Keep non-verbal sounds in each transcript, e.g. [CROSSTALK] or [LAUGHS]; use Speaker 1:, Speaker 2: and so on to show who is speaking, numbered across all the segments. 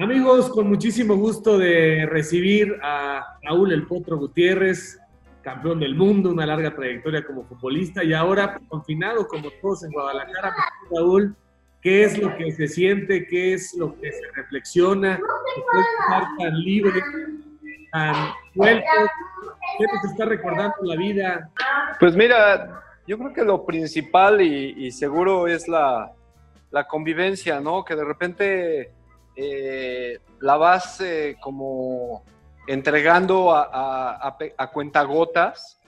Speaker 1: Amigos, con muchísimo gusto de recibir a Raúl El Potro Gutiérrez, campeón del mundo, una larga trayectoria como futbolista y ahora confinado como todos en Guadalajara. Raúl, ¿qué es lo que se siente? ¿Qué es lo que se reflexiona? De estar tan libre, tan ¿qué nos está recordando la vida?
Speaker 2: Pues mira, yo creo que lo principal y, seguro es la convivencia, ¿no? Que de repente eh, la vas eh, como entregando a, a, cuentagotas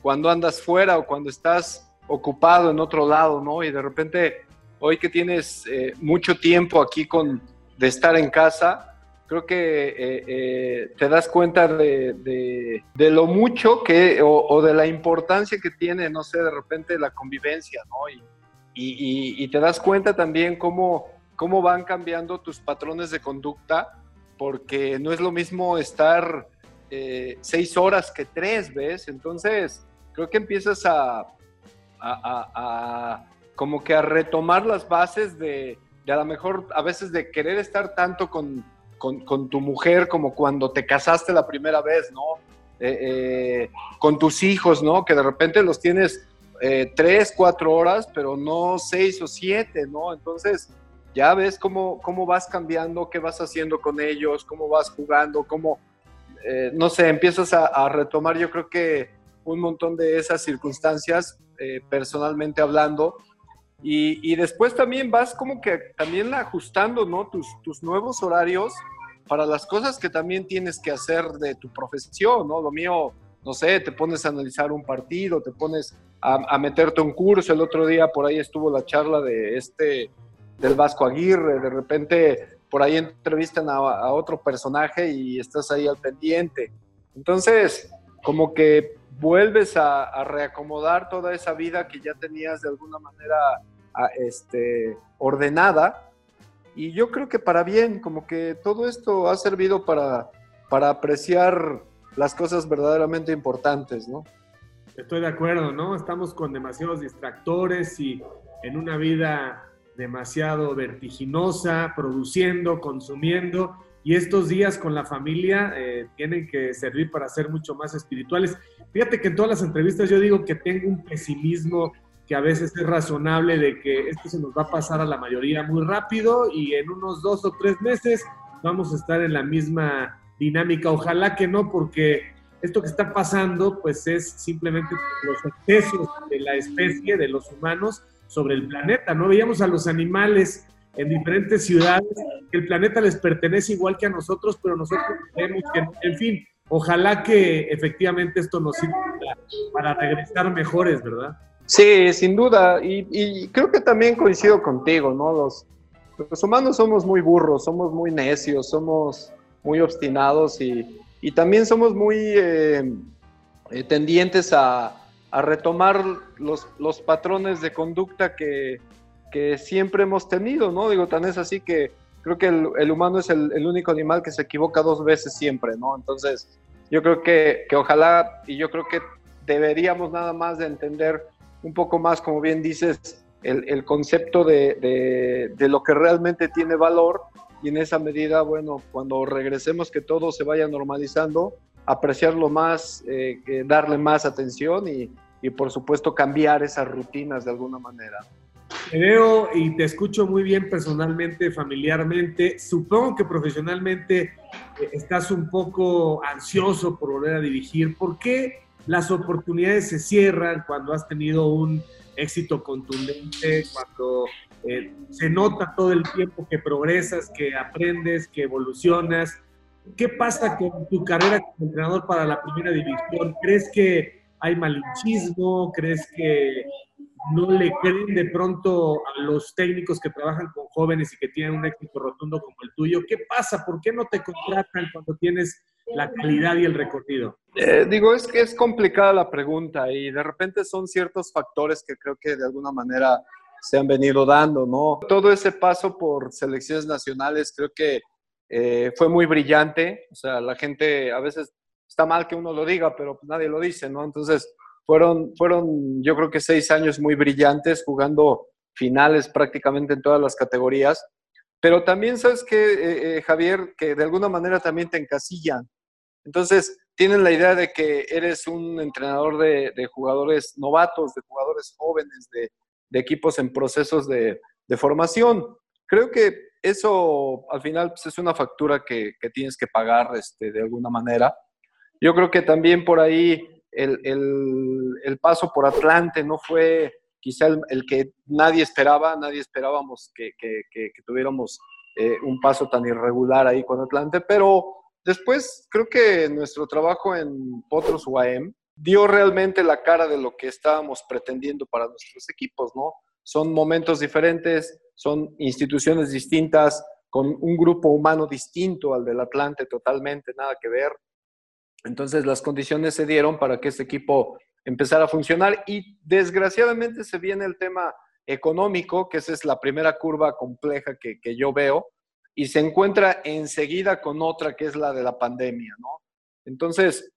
Speaker 2: cuando andas fuera o cuando estás ocupado en otro lado, ¿no? Y de repente, hoy que tienes eh, mucho tiempo aquí con, de estar en casa, creo que te das cuenta de, lo mucho que, o, de la importancia que tiene, no sé, de repente la convivencia, ¿no? Y, y, y te das cuenta también cómo cómo van cambiando tus patrones de conducta, porque no es lo mismo estar eh, seis horas que tres, ¿ves? Entonces, creo que empiezas a, a, como que a retomar las bases de, de, a lo mejor a veces de querer estar tanto con, con, tu mujer como cuando te casaste la primera vez, ¿no? Eh, eh, con tus hijos, ¿no? Que de repente los tienes tres, cuatro horas, pero no seis o siete, ¿no? Entonces, ya ves cómo, cómo vas cambiando, qué vas haciendo con ellos, cómo vas jugando, cómo, eh, no sé, empiezas a, retomar yo creo que un montón de esas circunstancias, eh, personalmente hablando, y, después también vas como que también ajustando, ¿no? Tus, tus nuevos horarios para las cosas que también tienes que hacer de tu profesión, ¿no? Lo mío, no sé, te pones a analizar un partido, te pones a, meterte un curso. El otro día por ahí estuvo la charla de este del Vasco Aguirre, de repente por ahí entrevistan a, otro personaje y estás ahí al pendiente. Entonces, como que vuelves a, reacomodar toda esa vida que ya tenías de alguna manera este, ordenada. Y yo creo que para bien, como que todo esto ha servido para, para apreciar las cosas verdaderamente importantes, ¿no?
Speaker 1: Estoy de acuerdo, ¿no? Estamos con demasiados distractores y en una vida demasiado vertiginosa, produciendo, consumiendo, y estos días con la familia eh, tienen que servir para ser mucho más espirituales. Fíjate que en todas las entrevistas yo digo que tengo un pesimismo que a veces es razonable de que esto se nos va a pasar a la mayoría muy rápido y en unos dos o tres meses vamos a estar en la misma dinámica. Ojalá que no, porque esto que está pasando pues es simplemente los excesos de la especie, de los humanos, sobre el planeta, ¿no? Veíamos a los animales en diferentes ciudades, que el planeta les pertenece igual que a nosotros, pero nosotros vemos que, en fin, ojalá que efectivamente esto nos sirva para, regresar mejores, ¿verdad?
Speaker 2: Sí, sin duda, y, creo que también coincido contigo, ¿no? Los, los humanos somos muy burros, somos muy necios, somos muy obstinados y, también somos muy eh, eh, tendientes a, a retomar los, los patrones de conducta que, que, siempre hemos tenido, ¿no? Digo, tan es así que creo que el, el humano es el, el, único animal que se equivoca dos veces siempre, ¿no? Entonces, yo creo que, que ojalá, y yo creo que deberíamos nada más de entender un poco más, como bien dices, el, el concepto de, de, de, lo que realmente tiene valor y en esa medida, bueno, cuando regresemos que todo se vaya normalizando, apreciarlo más, eh, darle más atención y, y por supuesto cambiar esas rutinas de alguna manera.
Speaker 1: Te veo y te escucho muy bien personalmente, familiarmente. Supongo que profesionalmente eh, estás un poco ansioso por volver a dirigir. ¿Por qué las oportunidades se cierran cuando has tenido un éxito contundente, cuando eh, se nota todo el tiempo que progresas, que aprendes, que evolucionas? ¿Qué pasa con tu carrera como entrenador para la primera división? ¿Crees que hay malinchismo? ¿Crees que no le creen de pronto a los técnicos que trabajan con jóvenes y que tienen un éxito rotundo como el tuyo? ¿Qué pasa? ¿Por qué no te contratan cuando tienes la calidad y el recorrido?
Speaker 2: Eh, digo, es que es complicada la pregunta y de repente son ciertos factores que creo que de alguna manera se han venido dando, ¿no? Todo ese paso por selecciones nacionales creo que eh, fue muy brillante, o sea, la gente a veces está mal que uno lo diga, pero pues nadie lo dice, ¿no? Entonces, fueron, fueron yo creo que seis años muy brillantes, jugando finales prácticamente en todas las categorías, pero también sabes que, eh, eh, Javier, que de alguna manera también te encasillan. Entonces, tienen la idea de que eres un entrenador de, jugadores novatos, de jugadores jóvenes, de, equipos en procesos de, formación. Creo que eso al final pues, es una factura que, tienes que pagar este, de alguna manera. Yo creo que también por ahí el, paso por Atlante no fue quizá el, que nadie esperaba, nadie esperábamos que, tuviéramos eh, un paso tan irregular ahí con Atlante, pero después creo que nuestro trabajo en Potros UAM dio realmente la cara de lo que estábamos pretendiendo para nuestros equipos, ¿no? Son momentos diferentes, son instituciones distintas, con un grupo humano distinto al del Atlante, totalmente nada que ver. Entonces las condiciones se dieron para que este equipo empezara a funcionar y desgraciadamente se viene el tema económico, que esa es la primera curva compleja que, yo veo, y se encuentra enseguida con otra que es la de la pandemia, ¿no? Entonces,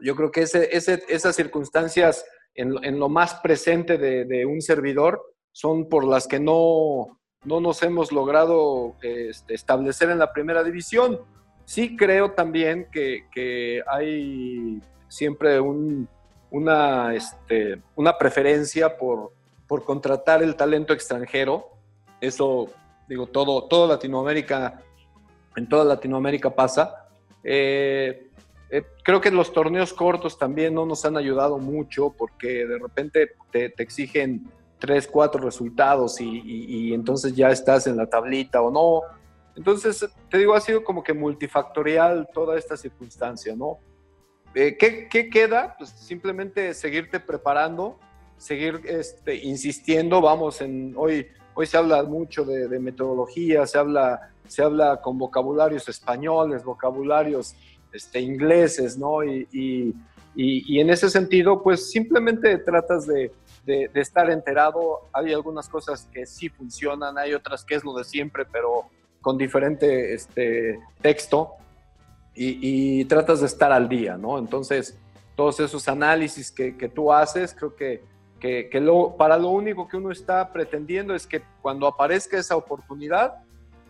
Speaker 2: yo creo que ese, esas circunstancias en, lo más presente de, un servidor son por las que no, no nos hemos logrado este, establecer en la primera división. Sí creo también que, hay siempre una, este, una preferencia por, por contratar el talento extranjero. Eso, digo, todo, todo Latinoamérica, en toda Latinoamérica pasa. Eh, eh, creo que los torneos cortos también no nos han ayudado mucho porque de repente te, exigen tres, cuatro resultados y, y, entonces ya estás en la tablita o no. Entonces, te digo, ha sido como que multifactorial toda esta circunstancia, ¿no? Eh, ¿qué, queda? Pues simplemente seguirte preparando, seguir este, insistiendo, vamos, en, hoy, hoy se habla mucho de, metodología, se habla, se habla con vocabularios españoles, vocabularios este, ingleses, ¿no? Y, y, y, en ese sentido, pues simplemente tratas de, de, de, estar enterado. Hay algunas cosas que sí funcionan, hay otras que es lo de siempre, pero con diferente este, texto y, tratas de estar al día, ¿no? Entonces, todos esos análisis que, tú haces, creo que, que, lo, para lo único que uno está pretendiendo es que cuando aparezca esa oportunidad,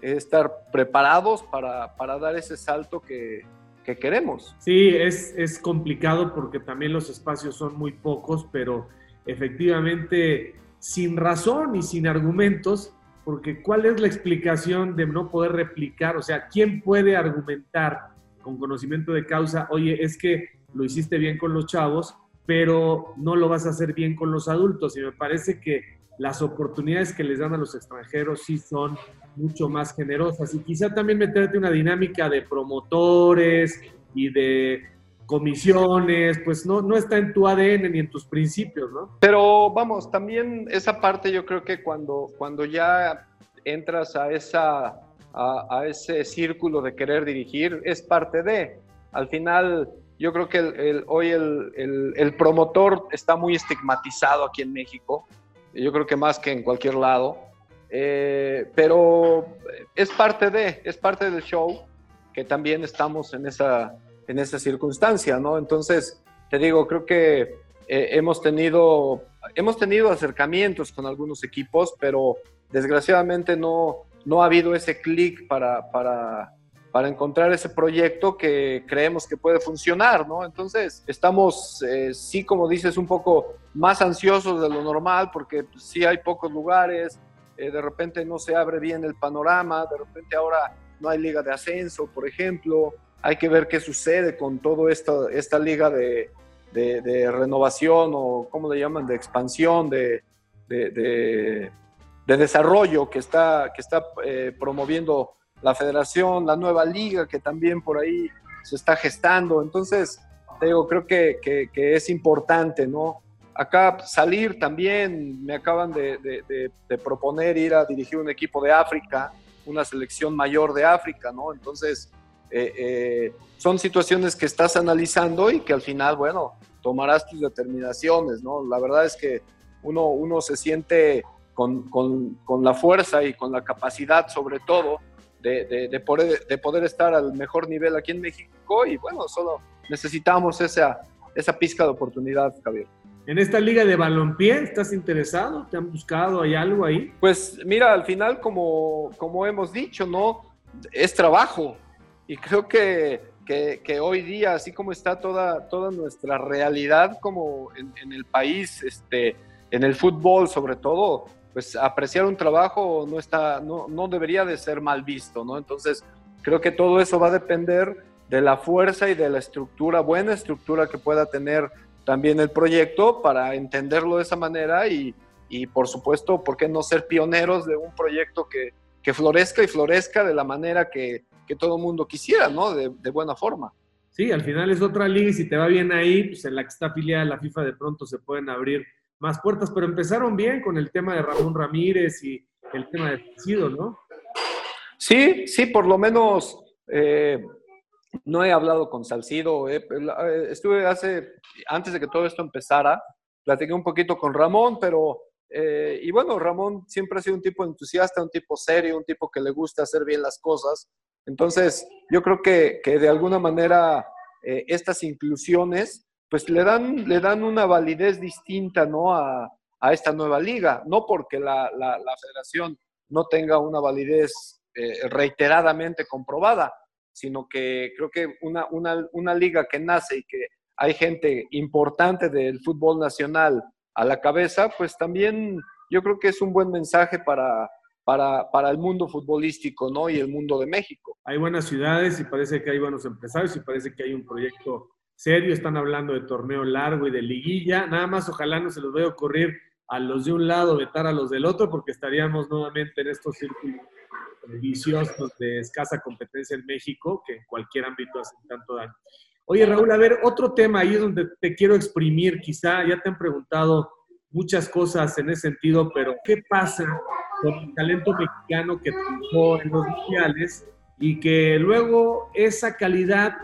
Speaker 2: estar preparados para, para dar ese salto que, que queremos.
Speaker 1: Sí, es, es complicado porque también los espacios son muy pocos, pero efectivamente, sin razón y sin argumentos, porque ¿cuál es la explicación de no poder replicar? O sea, ¿quién puede argumentar con conocimiento de causa, oye, es que lo hiciste bien con los chavos, pero no lo vas a hacer bien con los adultos? Y me parece que las oportunidades que les dan a los extranjeros sí son mucho más generosas. Y quizá también meterte una dinámica de promotores y de comisiones, pues no, no está en tu ADN ni en tus principios, ¿no?
Speaker 2: Pero vamos, también esa parte yo creo que cuando, cuando ya entras a, esa, a, ese círculo de querer dirigir, es parte de, al final yo creo que el, hoy el, el, promotor está muy estigmatizado aquí en México, yo creo que más que en cualquier lado, eh, pero es parte de, es parte del show, que también estamos en esa en esa circunstancia, ¿no? Entonces, te digo, creo que eh, hemos, tenido, hemos tenido acercamientos con algunos equipos, pero desgraciadamente no, no ha habido ese clic para, para, para, encontrar ese proyecto que creemos que puede funcionar, ¿no? Entonces, estamos, eh, sí, como dices, un poco más ansiosos de lo normal, porque sí hay pocos lugares, eh, de repente no se abre bien el panorama, de repente ahora no hay liga de ascenso, por ejemplo, hay que ver qué sucede con toda esta, esta liga de, renovación o, ¿cómo le llaman?, de expansión, de, de desarrollo que está, que está eh, promoviendo la federación, la nueva liga que también por ahí se está gestando. Entonces, te digo, creo que es importante, ¿no? Acá salir también, me acaban de, de, proponer ir a dirigir un equipo de África, una selección mayor de África, ¿no? Entonces, eh, eh, son situaciones que estás analizando y que al final, bueno, tomarás tus determinaciones, ¿no? La verdad es que uno, uno se siente con, con, con la fuerza y con la capacidad, sobre todo, de, de, poder, de poder estar al mejor nivel aquí en México y bueno, solo necesitamos esa, esa pizca de oportunidad, Javier.
Speaker 1: En esta liga de balompié, ¿estás interesado? ¿Te han buscado? ¿Hay algo ahí?
Speaker 2: Pues mira, al final, como, como hemos dicho, ¿no? Es trabajo. Y creo que, que, hoy día, así como está toda, toda nuestra realidad como en, el país, este, en el fútbol sobre todo, pues apreciar un trabajo no, está, no, no debería de ser mal visto, ¿no? Entonces, creo que todo eso va a depender de la fuerza y de la estructura, buena estructura que pueda tener también el proyecto para entenderlo de esa manera y, y por supuesto, ¿por qué no ser pioneros de un proyecto que, que florezca y florezca de la manera que, que todo mundo quisiera, ¿no? De, de, buena forma.
Speaker 1: Sí, al final es otra liga y si te va bien ahí, pues en la que está afiliada la FIFA de pronto se pueden abrir más puertas, pero empezaron bien con el tema de Ramón Ramírez y el tema de Sido, ¿no?
Speaker 2: Sí, sí, por lo menos eh, no he hablado con Salcido. Eh, estuve hace, antes de que todo esto empezara, platiqué un poquito con Ramón, pero, eh, y bueno, Ramón siempre ha sido un tipo entusiasta, un tipo serio, un tipo que le gusta hacer bien las cosas. Entonces, yo creo que, que de alguna manera eh, estas inclusiones, pues le dan, le dan una validez distinta, ¿no? A, a esta nueva liga, no porque la, la, federación no tenga una validez reiteradamente comprobada, sino que creo que una, una, una liga que nace y que hay gente importante del fútbol nacional a la cabeza, pues también yo creo que es un buen mensaje para, para, para, el mundo futbolístico ¿no? y el mundo de México.
Speaker 1: Hay buenas ciudades y parece que hay buenos empresarios y parece que hay un proyecto serio. Están hablando de torneo largo y de liguilla. Nada más ojalá no se los vaya a ocurrir a los de un lado vetar a los del otro porque estaríamos nuevamente en estos círculos viciosos de escasa competencia en México, que en cualquier ámbito hacen tanto daño. Oye, Raúl, a ver, otro tema ahí es donde te quiero exprimir, quizá ya te han preguntado muchas cosas en ese sentido, pero ¿qué pasa con el talento mexicano que triunfó en los mundiales y que luego esa calidad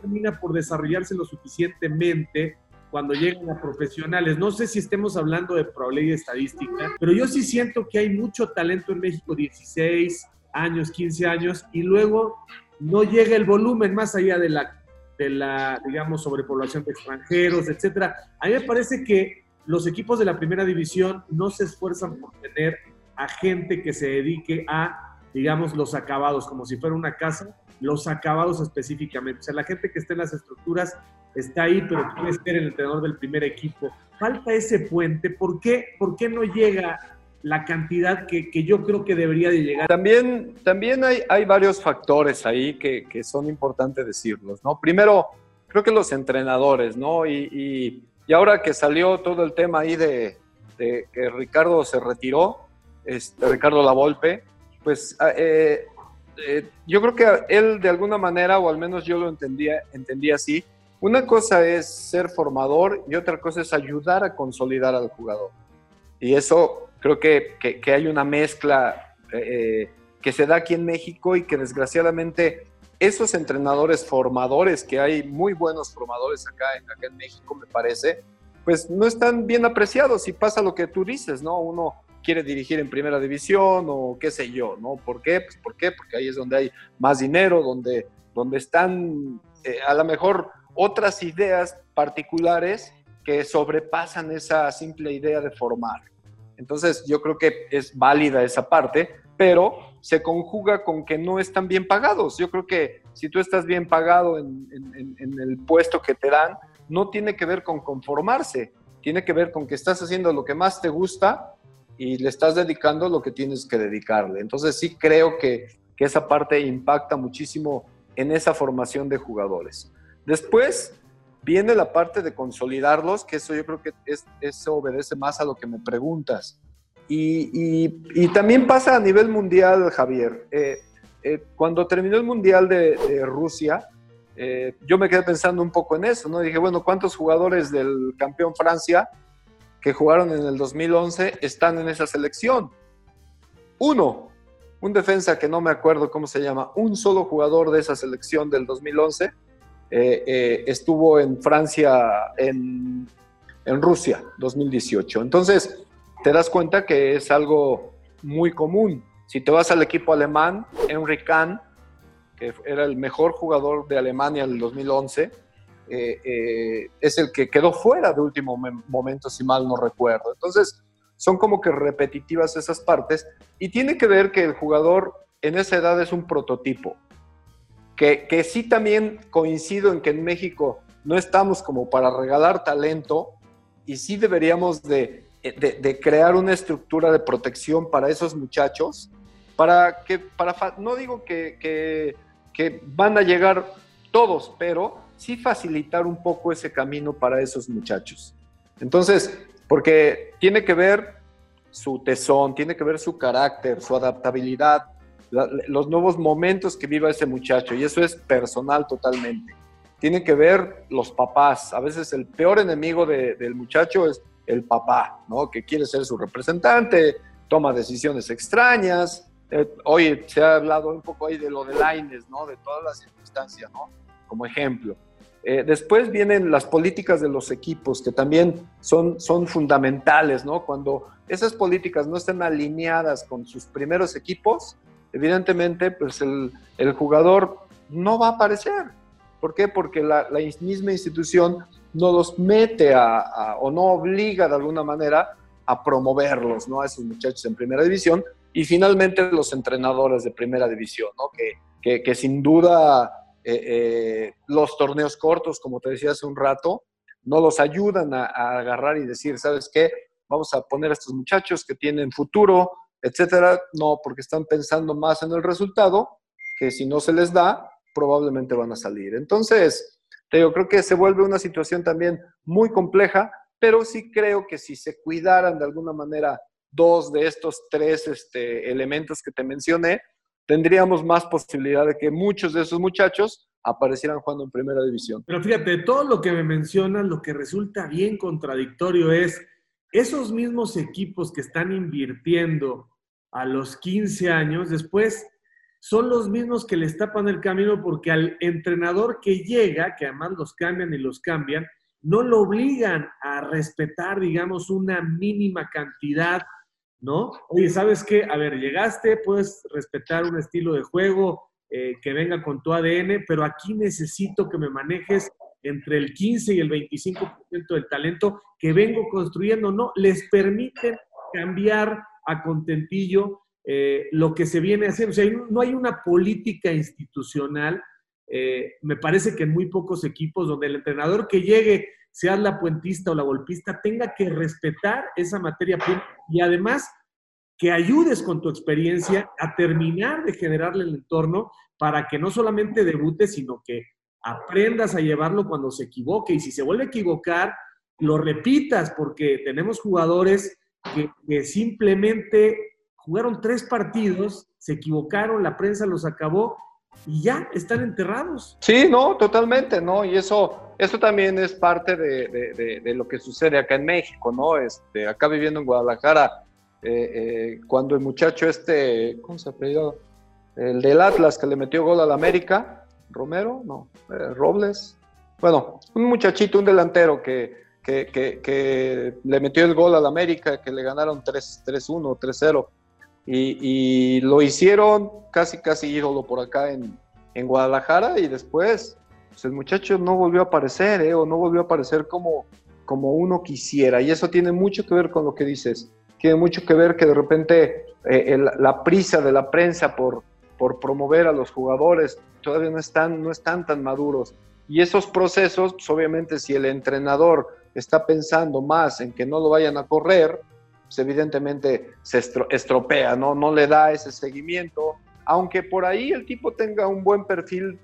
Speaker 1: termina por desarrollarse lo suficientemente cuando llegan a profesionales. No sé si estemos hablando de probabilidad estadística, pero yo sí siento que hay mucho talento en México, 16, años, 15 años, y luego no llega el volumen más allá de la, de la digamos, sobrepoblación de extranjeros, etcétera. A mí me parece que los equipos de la primera división no se esfuerzan por tener a gente que se dedique a, digamos, los acabados, como si fuera una casa, los acabados específicamente. O sea, la gente que está en las estructuras está ahí, pero quiere ser el entrenador del primer equipo. Falta ese puente. ¿Por qué, ¿Por qué no llega la cantidad que, que, yo creo que debería de llegar.
Speaker 2: También, también hay, hay varios factores ahí que, que, son importantes decirlos, ¿no? Primero, creo que los entrenadores, ¿no? Y, y, y ahora que salió todo el tema ahí de, que Ricardo se retiró, este, Ricardo Lavolpe, pues ah, eh, eh, yo creo que él de alguna manera, o al menos yo lo entendía, entendía así, una cosa es ser formador y otra cosa es ayudar a consolidar al jugador. Y eso creo que, que, hay una mezcla eh, que se da aquí en México y que desgraciadamente esos entrenadores formadores, que hay muy buenos formadores acá, acá en México, me parece, pues no están bien apreciados y pasa lo que tú dices, ¿no? Uno quiere dirigir en primera división o qué sé yo, ¿no? ¿Por qué? Pues ¿por qué? Porque ahí es donde hay más dinero, donde, donde están eh, a lo mejor otras ideas particulares que sobrepasan esa simple idea de formar. Entonces yo creo que es válida esa parte, pero se conjuga con que no están bien pagados. Yo creo que si tú estás bien pagado en, el puesto que te dan, no tiene que ver con conformarse, tiene que ver con que estás haciendo lo que más te gusta y le estás dedicando lo que tienes que dedicarle. Entonces sí creo que, que esa parte impacta muchísimo en esa formación de jugadores. Después, Viene la parte de consolidarlos, que eso yo creo que es, eso obedece más a lo que me preguntas. Y, y, también pasa a nivel mundial, Javier. Eh, eh, cuando terminó el Mundial de, Rusia, eh, yo me quedé pensando un poco en eso, ¿no? Dije, bueno, ¿cuántos jugadores del campeón Francia que jugaron en el 2011 están en esa selección? Uno, un defensa que no me acuerdo cómo se llama, un solo jugador de esa selección del 2011 eh, eh, estuvo en Francia, en, en Rusia, 2018. Entonces, te das cuenta que es algo muy común. Si te vas al equipo alemán, Henry Kahn, que era el mejor jugador de Alemania en el 2011, eh, eh, es el que quedó fuera de último momento, si mal no recuerdo. Entonces, son como que repetitivas esas partes y tiene que ver que el jugador en esa edad es un prototipo. Que, que sí también coincido en que en México no estamos como para regalar talento y sí deberíamos de, de, crear una estructura de protección para esos muchachos, para que, para, no digo que, que, que van a llegar todos, pero sí facilitar un poco ese camino para esos muchachos. Entonces, porque tiene que ver su tesón, tiene que ver su carácter, su adaptabilidad, los nuevos momentos que viva ese muchacho, y eso es personal totalmente. Tiene que ver los papás. A veces el peor enemigo del muchacho es el papá, ¿no? Que quiere ser su representante, toma decisiones extrañas. Eh, hoy se ha hablado un poco ahí de lo de Laines, ¿no? De todas las circunstancias, ¿no? Como ejemplo. Eh, después vienen las políticas de los equipos, que también son, son fundamentales, ¿no? Cuando esas políticas no estén alineadas con sus primeros equipos, evidentemente, pues el, el jugador no va a aparecer. ¿Por qué? Porque la, la misma institución no los mete a, o no obliga de alguna manera a promoverlos, ¿no? A esos muchachos en primera división. Y finalmente los entrenadores de primera división, ¿no? Que, que, sin duda eh, eh, los torneos cortos, como te decía hace un rato, no los ayudan a, agarrar y decir, ¿sabes qué? Vamos a poner a estos muchachos que tienen futuro, etcétera. No, porque están pensando más en el resultado, que si no se les da, probablemente van a salir. Entonces, yo creo que se vuelve una situación también muy compleja, pero sí creo que si se cuidaran de alguna manera dos de estos tres este, elementos que te mencioné, tendríamos más posibilidad de que muchos de esos muchachos aparecieran jugando en primera división.
Speaker 1: Pero fíjate, todo lo que me mencionas, lo que resulta bien contradictorio es esos mismos equipos que están invirtiendo a los 15 años, después son los mismos que les tapan el camino porque al entrenador que llega, que además los cambian y los cambian, no lo obligan a respetar, digamos, una mínima cantidad ¿no? Oye, ¿sabes qué? A ver, llegaste, puedes respetar un estilo de juego eh, que venga con tu ADN, pero aquí necesito que me manejes entre el 15 y el 25% del talento que vengo construyendo, ¿no? Les permiten cambiar a contentillo eh, lo que se viene haciendo. O sea, no hay una política institucional. Eh, me parece que en muy pocos equipos donde el entrenador que llegue seas la puentista o la golpista, tenga que respetar esa materia prima y además que ayudes con tu experiencia a terminar de generarle el entorno para que no solamente debute, sino que aprendas a llevarlo cuando se equivoque y si se vuelve a equivocar, lo repitas porque tenemos jugadores que simplemente jugaron tres partidos, se equivocaron, la prensa los acabó y ya están enterrados.
Speaker 2: Sí, no, totalmente, ¿no? Y eso, eso también es parte de, de, lo que sucede acá en México, ¿no? Este, acá viviendo en Guadalajara, eh, eh, cuando el muchacho este, ¿cómo se apellidó? El del Atlas que le metió gol al América, Romero, no, eh, Robles, bueno, un muchachito, un delantero que, que, que, que, le metió el gol al América, que le ganaron 3-1, 3-0 y, lo hicieron casi, casi ídolo por acá en, en Guadalajara y después pues el muchacho no volvió a aparecer, ¿eh? o no volvió a aparecer como, como uno quisiera. Y eso tiene mucho que ver con lo que dices. Tiene mucho que ver que de repente eh, la prisa de la prensa por, por promover a los jugadores todavía no están, no están tan maduros. Y esos procesos, pues obviamente si el entrenador está pensando más en que no lo vayan a correr, pues, evidentemente se estropea, ¿no? Le da ese seguimiento, aunque por ahí el tipo tenga un buen perfil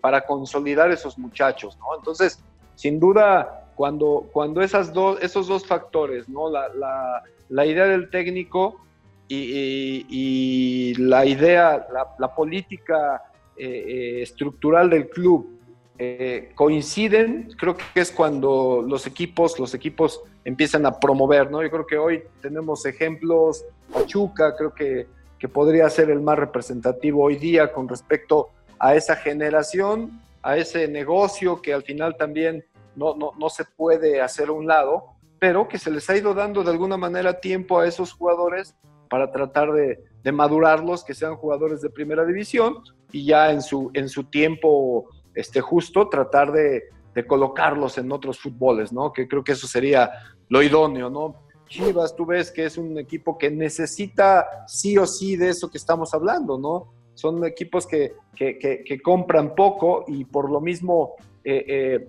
Speaker 2: para consolidar esos muchachos, ¿no? Entonces, sin duda, cuando, cuando esas dos, esos dos factores. La, la, la idea del técnico y, la idea, la, la política eh, eh, estructural del club eh, coinciden, creo que es cuando los equipos, los equipos empiezan a promover, ¿no? Yo creo que hoy tenemos ejemplos, Pachuca, creo que, que podría ser el más representativo hoy día con respecto a esa generación, a ese negocio que al final también no, no, no se puede hacer a un lado, pero que se les ha ido dando de alguna manera tiempo a esos jugadores para tratar de, de madurarlos, que sean jugadores de primera división y ya en su, en su tiempo este, justo tratar de, de colocarlos en otros fútboles, ¿no? Que creo que eso sería lo idóneo, ¿no? Chivas, tú ves que es un equipo que necesita sí o sí de eso que estamos hablando, ¿no? Son equipos que, que, compran poco y por lo mismo eh, eh,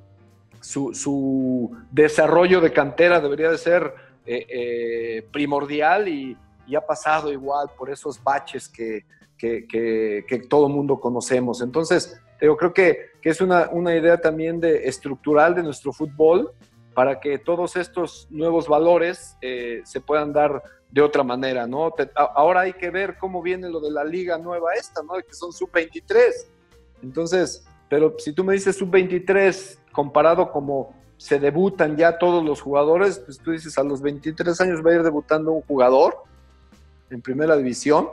Speaker 2: su, desarrollo de cantera debería de ser eh, primordial y, ha pasado igual por esos baches que, que, todo mundo conocemos. Entonces, yo creo que, que es una, una, idea también de, estructural de nuestro fútbol para que todos estos nuevos valores eh, se puedan dar de otra manera, ¿no? ahora hay que ver cómo viene lo de la liga nueva esta, ¿no? Que son sub-23. Entonces, pero si tú me dices sub-23 comparado como se debutan ya todos los jugadores, pues tú dices a los 23 años va a ir debutando un jugador en primera división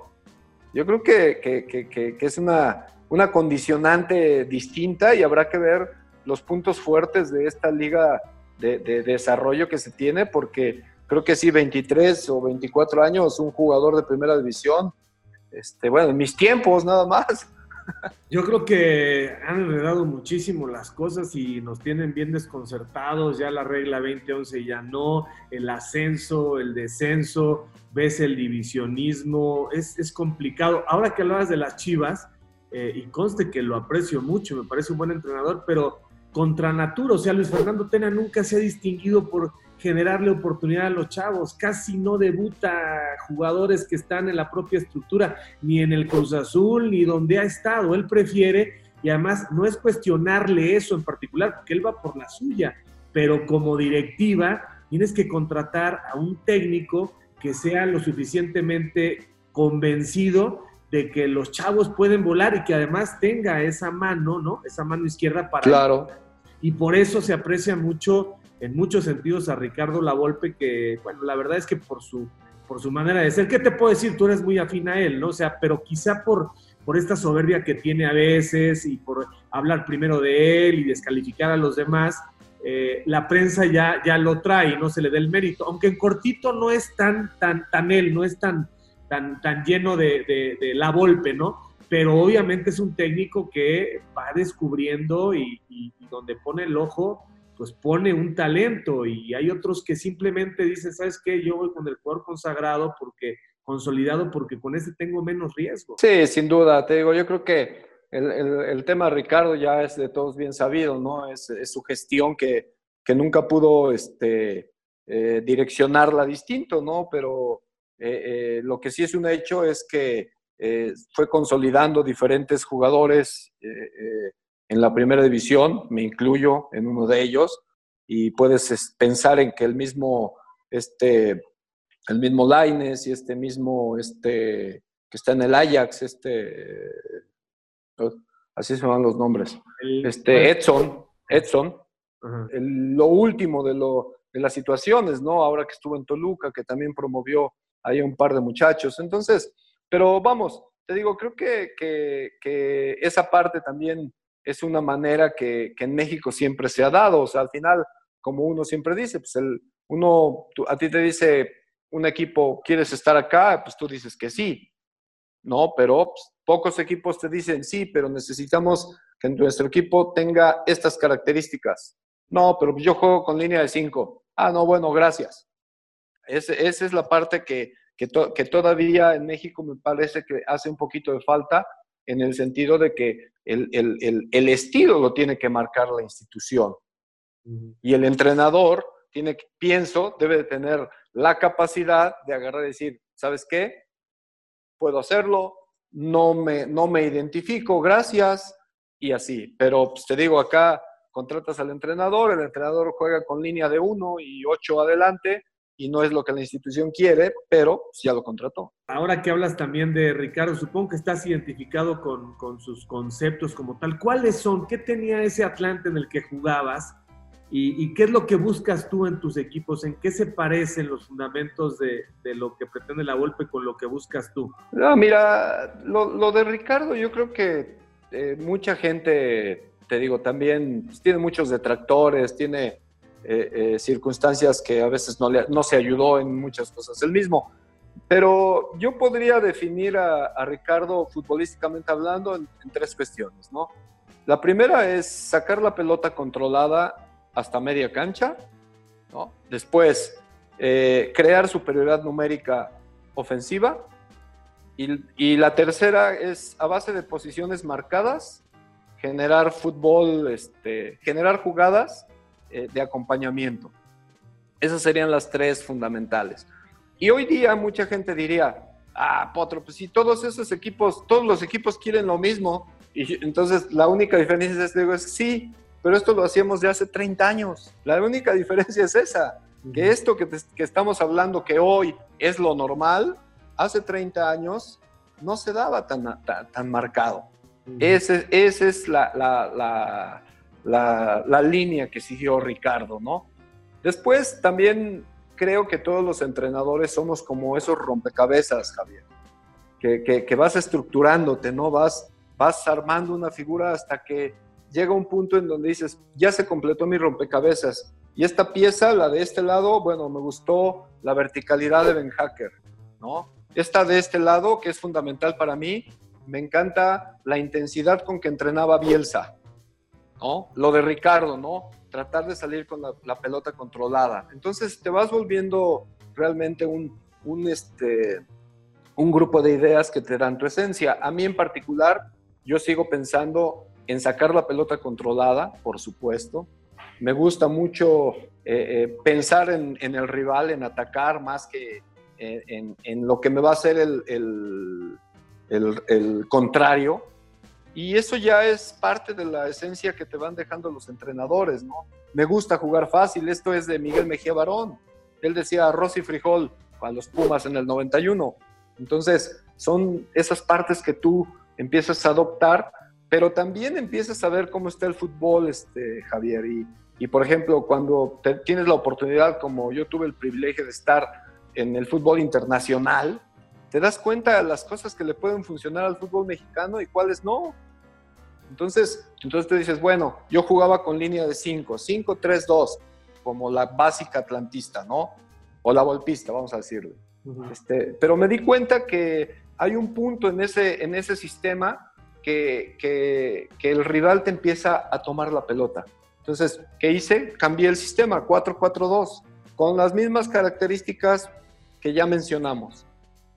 Speaker 2: yo creo que, es una, una condicionante distinta y habrá que ver los puntos fuertes de esta liga de, desarrollo que se tiene, porque creo que sí, 23 o 24 años, un jugador de primera división, este, bueno, en mis tiempos nada más.
Speaker 1: Yo creo que han enredado muchísimo las cosas y nos tienen bien desconcertados. Ya la regla 2011 ya no, el ascenso, el descenso, ves el divisionismo, es, es complicado. Ahora que hablabas de las Chivas, eh, y conste que lo aprecio mucho, me parece un buen entrenador, pero contra natura, o sea, Luis Fernando Tena nunca se ha distinguido por generarle oportunidad a los chavos, casi no debuta jugadores que están en la propia estructura, ni en el Cruz Azul, ni donde ha estado, él prefiere, y además no es cuestionarle eso en particular, porque él va por la suya, pero como directiva tienes que contratar a un técnico que sea lo suficientemente convencido de que los chavos pueden volar y que además tenga esa mano, ¿no? Esa mano izquierda para...
Speaker 2: Claro.
Speaker 1: Y por eso se aprecia mucho, en muchos sentidos, a Ricardo Lavolpe, que, bueno, la verdad es que por su, por su manera de ser, ¿qué te puedo decir? Tú eres muy afín a él, ¿no? O sea, pero quizá por, por esta soberbia que tiene a veces y por hablar primero de él y descalificar a los demás, eh, la prensa ya, ya lo trae, no se le da el mérito, aunque en cortito no es tan, tan, tan él, no es tan, tan, tan lleno de, la golpe, ¿no? Pero obviamente es un técnico que va descubriendo y, donde pone el ojo, pues pone un talento y hay otros que simplemente dicen, ¿sabes qué? Yo voy con el jugador consagrado porque consolidado porque con ese tengo menos riesgo.
Speaker 2: Sí, sin duda, te digo, yo creo que el, el, tema de Ricardo ya es de todos bien sabido, ¿no? Es, su gestión que, que, nunca pudo este, eh, direccionarla distinto, ¿no? Pero eh, eh, lo que sí es un hecho es que fue consolidando diferentes jugadores en la primera división, me incluyo en uno de ellos, y puedes pensar en que el mismo, este, el mismo Laines y este mismo, este, que está en el Ajax, este, así se van los nombres. este Edson, Edson, lo último de, lo, de las situaciones, ¿no? Ahora que estuvo en Toluca, que también promovió ahí un par de muchachos. Entonces, pero vamos, te digo, creo que, que, esa parte también es una manera que, que, en México siempre se ha dado. O sea, al final, como uno siempre dice, pues el, uno, a ti te dice un equipo, ¿quieres estar acá? Pues tú dices que sí. No, pero pues, pocos equipos te dicen, sí, pero necesitamos que nuestro equipo tenga estas características. No, pero yo juego con línea de 5. Ah, no, bueno, gracias. Esa es la parte que, que, todavía en México me parece que hace un poquito de falta en el sentido de que el, el, estilo lo tiene que marcar la institución. Y el entrenador tiene, pienso, debe de tener la capacidad de agarrar y decir, ¿sabes qué? Puedo hacerlo, no me, no me identifico, gracias, y así. Pero pues, te digo, acá contratas al entrenador, el entrenador juega con línea de uno y ocho adelante, y no es lo que la institución quiere, pero ya lo contrató.
Speaker 1: Ahora que hablas también de Ricardo, supongo que estás identificado con, con sus conceptos como tal. ¿Cuáles son? ¿Qué tenía ese Atlante en el que jugabas? ¿Y, qué es lo que buscas tú en tus equipos? ¿En qué se parecen los fundamentos de, lo que pretende la golpe con lo que buscas tú?
Speaker 2: No, mira, lo, de Ricardo, yo creo que eh, mucha gente, te digo, también pues, tiene muchos detractores, tiene eh, eh, circunstancias que a veces no, le, no se ayudó en muchas cosas él mismo. Pero yo podría definir a, Ricardo futbolísticamente hablando en, tres cuestiones, ¿no? La primera es sacar la pelota controlada hasta media cancha, ¿no? Después, eh, crear superioridad numérica ofensiva. Y, la tercera es a base de posiciones marcadas, generar fútbol, este, generar jugadas eh, de acompañamiento. Esas serían las tres fundamentales. Y hoy día mucha gente diría, ah, Potro, pues si todos esos equipos, todos los equipos quieren lo mismo, y entonces la única diferencia es, digo, es sí, pero esto lo hacíamos de hace 30 años. La única [LAUGHS] diferencia es esa, que esto que, estamos hablando que hoy es lo normal, hace 30 años no se daba tan, tan, marcado. Esa es la, la, la, la, línea que siguió Ricardo, ¿no? Después también creo que todos los entrenadores somos como esos rompecabezas, Javier, que, vas estructurándote, ¿no? Vas, vas armando una figura hasta que llega un punto en donde dices, ya se completó mi rompecabezas. Y esta pieza, la de este lado, bueno, me gustó la verticalidad de Ben Hacker, ¿no? Esta de este lado, que es fundamental para mí, me encanta la intensidad con que entrenaba Bielsa, ¿no? Lo de Ricardo, ¿no? Tratar de salir con la, pelota controlada. Entonces te vas volviendo realmente un, un, este, un grupo de ideas que te dan tu esencia. A mí en particular, yo sigo pensando en sacar la pelota controlada, por supuesto. Me gusta mucho eh, eh, pensar en, el rival, en atacar más que en, lo que me va a hacer el, el, contrario. Y eso ya es parte de la esencia que te van dejando los entrenadores, ¿no? Me gusta jugar fácil, esto es de Miguel Mejía Barón. Él decía arroz y frijol a los Pumas en el 91. Entonces, son esas partes que tú empiezas a adoptar pero también empiezas a ver cómo está el fútbol, este, Javier. Y, y por ejemplo, cuando tienes la oportunidad, como yo tuve el privilegio de estar en el fútbol internacional, te das cuenta de las cosas que le pueden funcionar al fútbol mexicano y cuáles no. Entonces, entonces te dices, bueno, yo jugaba con línea de 5, 5, 3, 2, como la básica atlantista, ¿no? O la golpista, vamos a decirle. este, pero me di cuenta que hay un punto en ese, en ese sistema que, el rival te empieza a tomar la pelota. Entonces, ¿qué hice? Cambié el sistema 4-4-2 con las mismas características que ya mencionamos.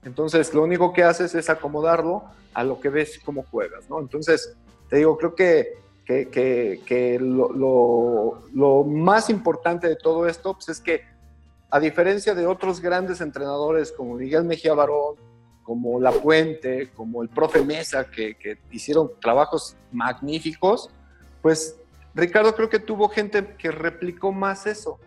Speaker 2: Entonces, lo único que haces es acomodarlo a lo que ves cómo juegas, ¿no? Entonces, te digo, creo que, que, lo, lo, más importante de todo esto pues, es que, a diferencia de otros grandes entrenadores como Miguel Mejía Barón, como La Puente, como el profe Mesa, que, hicieron trabajos magníficos, pues Ricardo creo que tuvo gente que replicó más eso.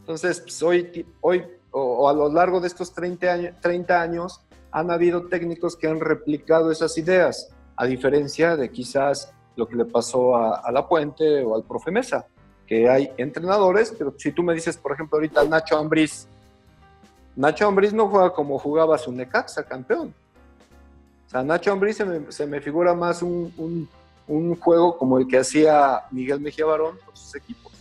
Speaker 2: Entonces, pues, hoy, hoy o, a lo largo de estos 30 años, 30 años, han habido técnicos que han replicado esas ideas, a diferencia de quizás lo que le pasó a, a La Puente o al profe Mesa, que hay entrenadores, pero si tú me dices, por ejemplo, ahorita Nacho Ambriz, Nacho Ambriz no juega como jugaba su Necaxa, campeón. O sea, Nacho Ambriz se me, figura más un, juego como el que hacía Miguel Mejía Barón con sus equipos.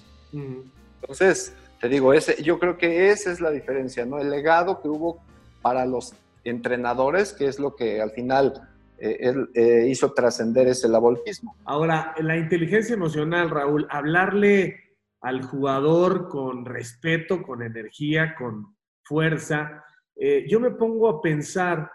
Speaker 2: Entonces, te digo, ese, yo creo que esa es la diferencia, ¿no? El legado que hubo para los entrenadores, que es lo que al final eh, él, eh, hizo trascender ese lavolpismo.
Speaker 1: Ahora, la inteligencia emocional, Raúl, hablarle al jugador con respeto, con energía, con, fuerza. Eh, yo me pongo a pensar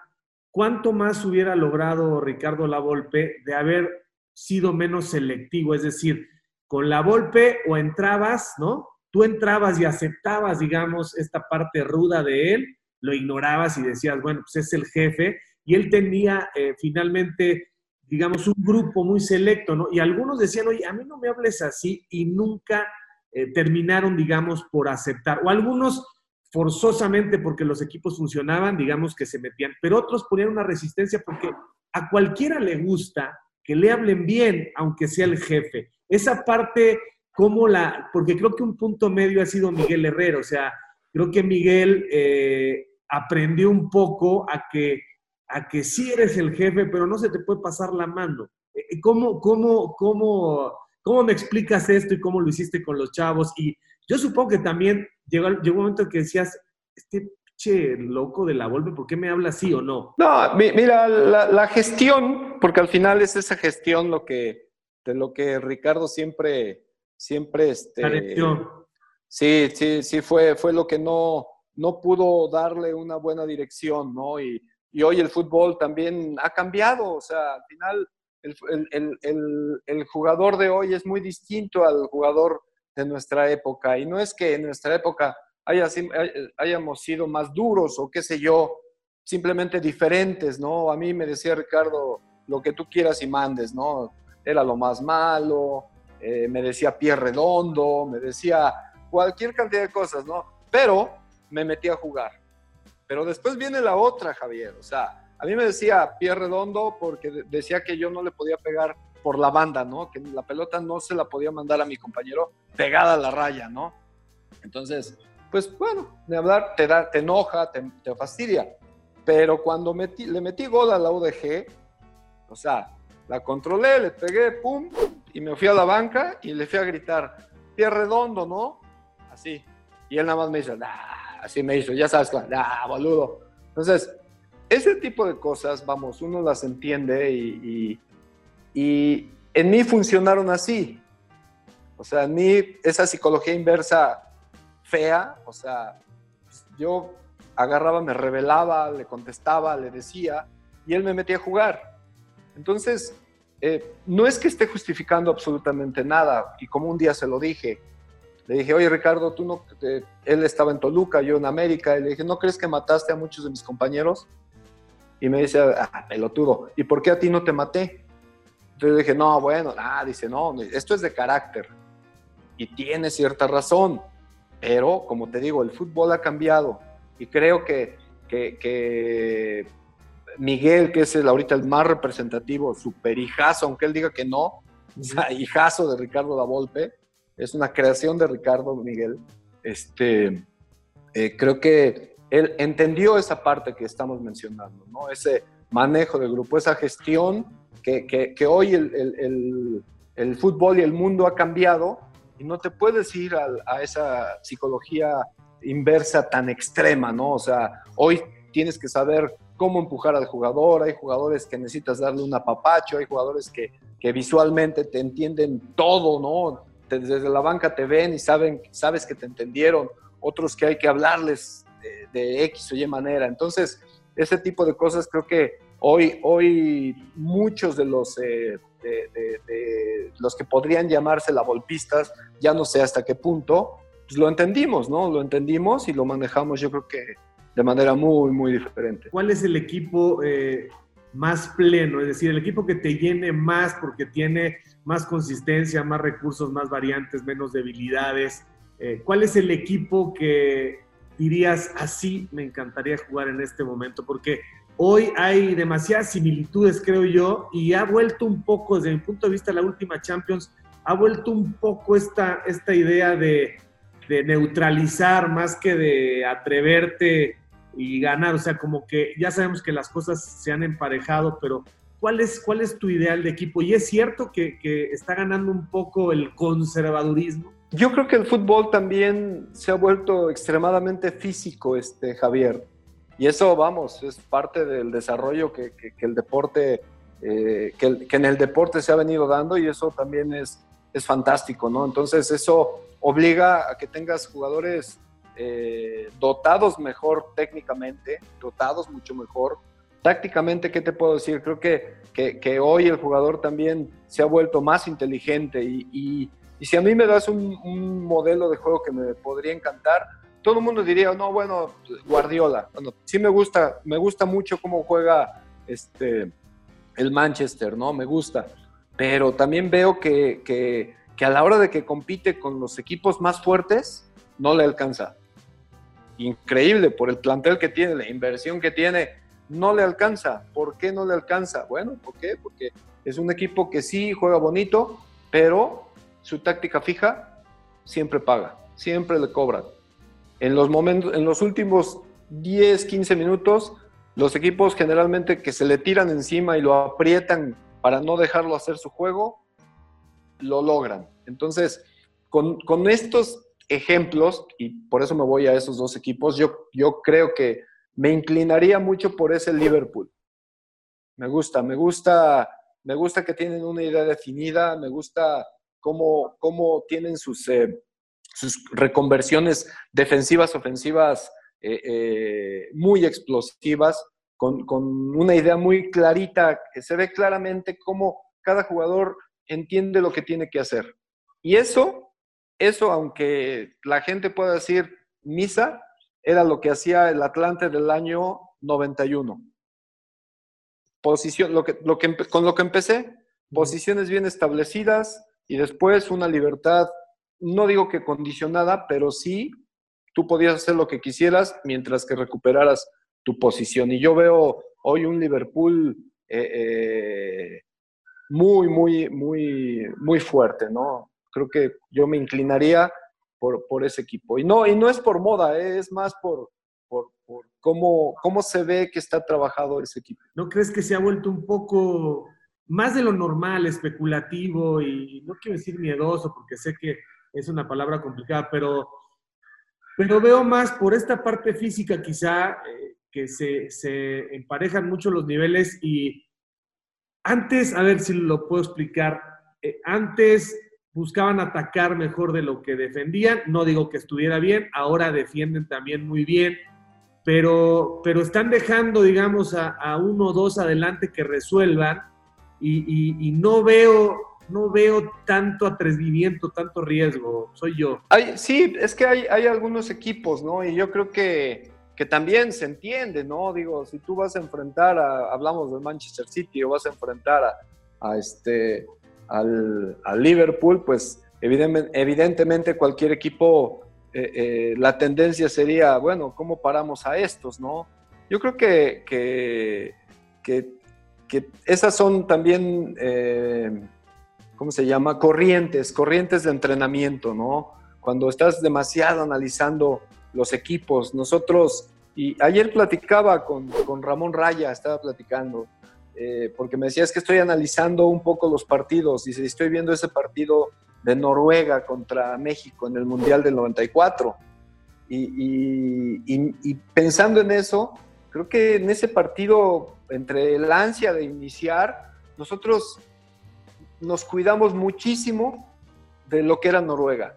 Speaker 1: cuánto más hubiera logrado Ricardo Lavolpe de haber sido menos selectivo, es decir, con la Volpe o entrabas, ¿no? Tú entrabas y aceptabas, digamos, esta parte ruda de él, lo ignorabas y decías, bueno, pues es el jefe, y él tenía eh, finalmente, digamos, un grupo muy selecto, ¿no? Y algunos decían, oye, a mí no me hables así, y nunca eh, terminaron, digamos, por aceptar, o algunos forzosamente porque los equipos funcionaban, digamos que se metían, pero otros ponían una resistencia porque a cualquiera le gusta que le hablen bien, aunque sea el jefe. Esa parte, como la, porque creo que un punto medio ha sido Miguel Herrera, o sea, creo que Miguel eh, aprendió un poco a que, a que sí eres el jefe, pero no se te puede pasar la mano. Eh, ¿Cómo, cómo, cómo, cómo me explicas esto y cómo lo hiciste con los chavos? Y yo supongo que también llegó, llegó un momento que decías, este che loco de la Volpe, ¿por qué me habla así o no?
Speaker 2: No, mira, la, gestión, porque al final es esa gestión lo que, de lo que Ricardo siempre, siempre, este, sí, sí, sí, fue, fue lo que no, no pudo darle una buena dirección, ¿no? Y, y hoy el fútbol también ha cambiado, o sea, al final el, el, el, el, jugador de hoy es muy distinto al jugador de nuestra época. Y no es que en nuestra época haya, hayamos sido más duros o qué sé yo, simplemente diferentes, ¿no? A mí me decía Ricardo, lo que tú quieras y mandes, ¿no? Era lo más malo, eh, me decía pie redondo, me decía cualquier cantidad de cosas, ¿no? Pero me metí a jugar. Pero después viene la otra, Javier, o sea, a mí me decía pie redondo porque decía que yo no le podía pegar por la banda, ¿no? Que la pelota no se la podía mandar a mi compañero pegada a la raya, ¿no? Entonces, pues bueno, de hablar te, da, te enoja, te, fastidia. Pero cuando metí, le metí gol a la UDG, o sea, la controlé, le pegué, pum, y me fui a la banca y le fui a gritar, pie redondo, ¿no? Así. Y él nada más me dice, así me hizo, ya sabes, nah, boludo. Entonces, ese tipo de cosas, vamos, uno las entiende y, en mí funcionaron así. O sea, en mí esa psicología inversa fea, o sea, yo agarraba, me revelaba, le contestaba, le decía, y él me metía a jugar. Entonces, eh, no es que esté justificando absolutamente nada, y como un día se lo dije, le dije, oye Ricardo, tú no, eh, él estaba en Toluca, yo en América, y le dije, ¿no crees que mataste a muchos de mis compañeros? Y me dice, ah, pelotudo, ¿y por qué a ti no te maté? Entonces dije, no, bueno, ah, dice, no, esto es de carácter. Y tiene cierta razón, pero como te digo, el fútbol ha cambiado y creo que, que, Miguel, que es el, ahorita el más representativo, super hijazo, aunque él diga que no, o sea, hijazo de Ricardo La Volpe, es una creación de Ricardo Miguel. Este, eh, creo que él entendió esa parte que estamos mencionando, ¿no? Ese manejo del grupo, esa gestión que, que, hoy el, el, el, fútbol y el mundo ha cambiado y no te puedes ir a, a, esa psicología inversa tan extrema, ¿no? O sea, hoy tienes que saber cómo empujar al jugador, hay jugadores que necesitas darle un apapacho, hay jugadores que, que visualmente te entienden todo, ¿no? Desde la banca te ven y saben, sabes que te entendieron, otros que hay que hablarles de, X o Y manera. Entonces, ese tipo de cosas creo que hoy, hoy muchos de los, eh, de, los que podrían llamarse la golpistas, ya no sé hasta qué punto, pues lo entendimos, ¿no? Lo entendimos y lo manejamos yo creo que de manera muy, muy diferente.
Speaker 1: ¿Cuál es el equipo eh, más pleno? Es decir, el equipo que te llene más porque tiene más consistencia, más recursos, más variantes, menos debilidades. Eh, ¿Cuál es el equipo que dirías, así me encantaría jugar en este momento? Porque hoy hay demasiadas similitudes, creo yo, y ha vuelto un poco, desde mi punto de vista, la última Champions, ha vuelto un poco esta, esta idea de, de neutralizar más que de atreverte y ganar. O sea, como que ya sabemos que las cosas se han emparejado, pero ¿cuál es, cuál es tu ideal de equipo? Y es cierto que, que está ganando un poco el conservadurismo.
Speaker 2: Yo creo que el fútbol también se ha vuelto extremadamente físico, este, Javier. Y eso, vamos, es parte del desarrollo que, el deporte, eh, que, en el deporte se ha venido dando y eso también es, es fantástico, ¿no? Entonces eso obliga a que tengas jugadores eh, dotados mejor técnicamente, dotados mucho mejor. Tácticamente, ¿qué te puedo decir? Creo que, que, hoy el jugador también se ha vuelto más inteligente y y si a mí me das un, modelo de juego que me podría encantar, todo el mundo diría, no, bueno, Guardiola. Bueno, sí me gusta, me gusta mucho cómo juega este, el Manchester, ¿no? Me gusta. Pero también veo que, que, que a la hora de que compite con los equipos más fuertes, no le alcanza. Increíble por el plantel que tiene, la inversión que tiene, no le alcanza. ¿Por qué no le alcanza? Bueno, ¿por qué? Porque es un equipo que sí juega bonito, pero su táctica fija, siempre paga, siempre le cobran. En los, momentos, en los últimos 10, 15 minutos, los equipos generalmente que se le tiran encima y lo aprietan para no dejarlo hacer su juego, lo logran. Entonces, con, con estos ejemplos, y por eso me voy a esos dos equipos, yo, yo creo que me inclinaría mucho por ese Liverpool. Me gusta, me gusta me gusta que tienen una idea definida, me gusta cómo, cómo tienen sus, eh, sus reconversiones defensivas, ofensivas eh, eh, muy explosivas, con, con, una idea muy clarita, que se ve claramente cómo cada jugador entiende lo que tiene que hacer. Y eso, eso, aunque la gente pueda decir misa, era lo que hacía el Atlante del año 91. Posición, lo que, lo que, con lo que empecé, posiciones bien establecidas y después una libertad, no digo que condicionada, pero sí tú podías hacer lo que quisieras mientras que recuperaras tu posición. Y yo veo hoy un Liverpool eh, eh, muy, muy, muy, muy fuerte, ¿no? Creo que yo me inclinaría por, por ese equipo. Y no, y no es por moda, ¿eh? es más por, por, cómo, cómo se ve que está trabajado ese equipo.
Speaker 1: ¿No crees que se ha vuelto un poco más de lo normal, especulativo y no quiero decir miedoso porque sé que es una palabra complicada, pero, pero veo más por esta parte física quizá eh, que se, se emparejan mucho los niveles y antes, a ver si lo puedo explicar, eh, antes buscaban atacar mejor de lo que defendían. No digo que estuviera bien, ahora defienden también muy bien, pero, pero están dejando, digamos, a, uno o dos adelante que resuelvan y, no veo no veo tanto atrevimiento, tanto riesgo, soy yo.
Speaker 2: sí, es que hay, hay, algunos equipos, ¿no? Y yo creo que, que, también se entiende, ¿no? Digo, si tú vas a enfrentar a, hablamos de Manchester City, o vas a enfrentar a, a este, al, Liverpool, pues evidentemente cualquier equipo, eh, eh, la tendencia sería, bueno, ¿cómo paramos a estos, no? Yo creo que, que, esas son también, eh, ¿cómo se llama? Corrientes, corrientes de entrenamiento, ¿no? Cuando estás demasiado analizando los equipos, nosotros, y ayer platicaba con, con Ramón Raya, estaba platicando, eh, porque me decía, es que estoy analizando un poco los partidos, y estoy viendo ese partido de Noruega contra México en el Mundial del 94. Y, pensando en eso, creo que en ese partido, entre la ansia de iniciar, nosotros nos cuidamos muchísimo de lo que era Noruega,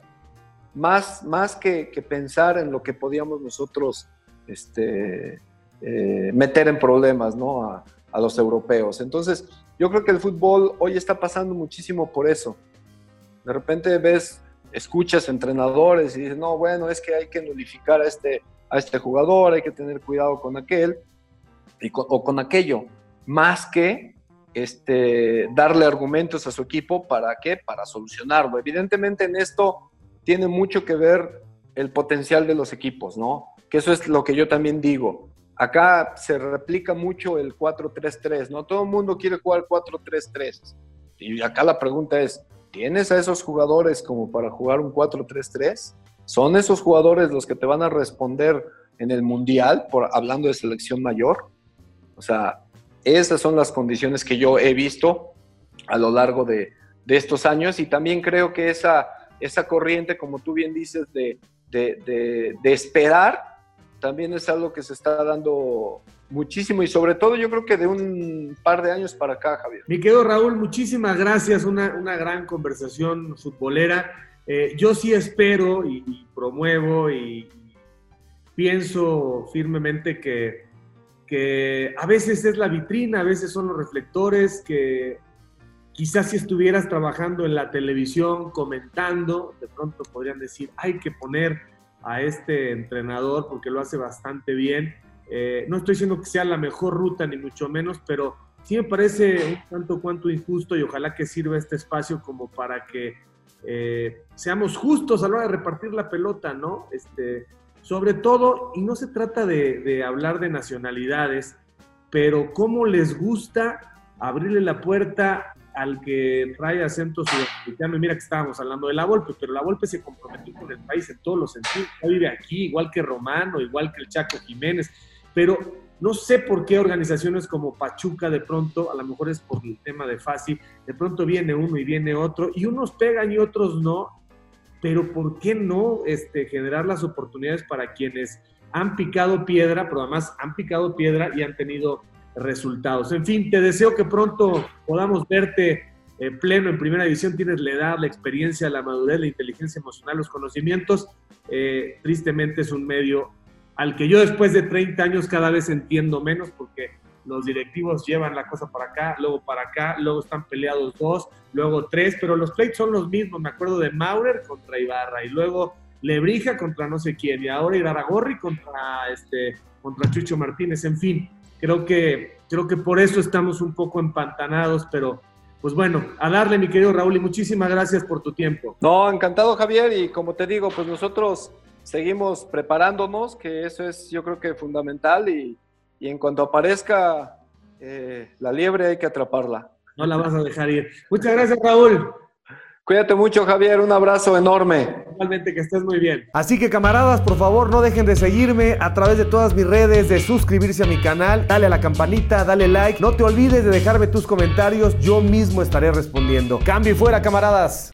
Speaker 2: más, más que, pensar en lo que podíamos nosotros este, eh, meter en problemas, ¿no? A los europeos. Entonces, yo creo que el fútbol hoy está pasando muchísimo por eso. De repente ves, escuchas entrenadores y dices, no, bueno, es que hay que nulificar a este, a este jugador, hay que tener cuidado con aquel o con aquello, más que este, darle argumentos a su equipo para qué, para solucionarlo. Evidentemente en esto tiene mucho que ver el potencial de los equipos, ¿no? Que eso es lo que yo también digo. Acá se replica mucho el 4-3-3, ¿no? Todo el mundo quiere jugar 4-3-3. Y acá la pregunta es, ¿tienes a esos jugadores como para jugar un 4-3-3? ¿Son esos jugadores los que te van a responder en el Mundial, por, hablando de selección mayor? O sea, esas son las condiciones que yo he visto a lo largo de, estos años y también creo que esa, esa corriente, como tú bien dices, de, de, de esperar también es algo que se está dando muchísimo y sobre todo yo creo que de un par de años para acá, Javier.
Speaker 1: Mi querido Raúl, muchísimas gracias, una, gran conversación futbolera. Eh, yo sí espero y, promuevo y, pienso firmemente que, que a veces es la vitrina, a veces son los reflectores, que quizás si estuvieras trabajando en la televisión comentando, de pronto podrían decir, hay que poner a este entrenador porque lo hace bastante bien. Eh, no estoy diciendo que sea la mejor ruta, ni mucho menos, pero sí me parece un tanto cuanto injusto y ojalá que sirva este espacio como para que eh, seamos justos a la hora de repartir la pelota, ¿no? Este, sobre todo, y no se trata de, de hablar de nacionalidades, pero cómo les gusta abrirle la puerta al que trae acento sudamericano. Mira que estábamos hablando de la Volpe, pero la Volpe se comprometió con el país en todos los sentidos. vive aquí, igual que Romano, igual que el Chaco Jiménez, pero no sé por qué organizaciones como Pachuca de pronto, a lo mejor es por el tema de fácil, de pronto viene uno y viene otro, y unos pegan y otros no, pero ¿por qué no este, generar las oportunidades para quienes han picado piedra, pero además han picado piedra y han tenido resultados. En fin, te deseo que pronto podamos verte eh, pleno en primera división. Tienes la edad, la experiencia, la madurez, la inteligencia emocional, los conocimientos. Eh, tristemente es un medio al que yo después de 30 años cada vez entiendo menos porque los directivos llevan la cosa para acá, luego para acá, luego están peleados dos, luego tres, pero los plates son los mismos. Me acuerdo de Maurer contra Ibarra y luego Lebrija contra no sé quién y ahora Iraragorri contra, este, contra Chucho Martínez. En fin, creo que, creo que por eso estamos un poco empantanados, pero pues bueno, a darle mi querido Raúl y muchísimas gracias por tu tiempo.
Speaker 2: No, encantado Javier y como te digo, pues nosotros seguimos preparándonos, que eso es yo creo que fundamental y, y en cuanto aparezca eh, la liebre hay que atraparla.
Speaker 1: No la vas a dejar ir. Muchas gracias Raúl.
Speaker 2: Cuídate mucho, Javier. Un abrazo enorme.
Speaker 1: Igualmente, que estés muy bien.
Speaker 3: Así que, camaradas, por favor, no dejen de seguirme a través de todas mis redes, de suscribirse a mi canal, dale a la campanita, dale like. No te olvides de dejarme tus comentarios. Yo mismo estaré respondiendo. Cambio y fuera, camaradas.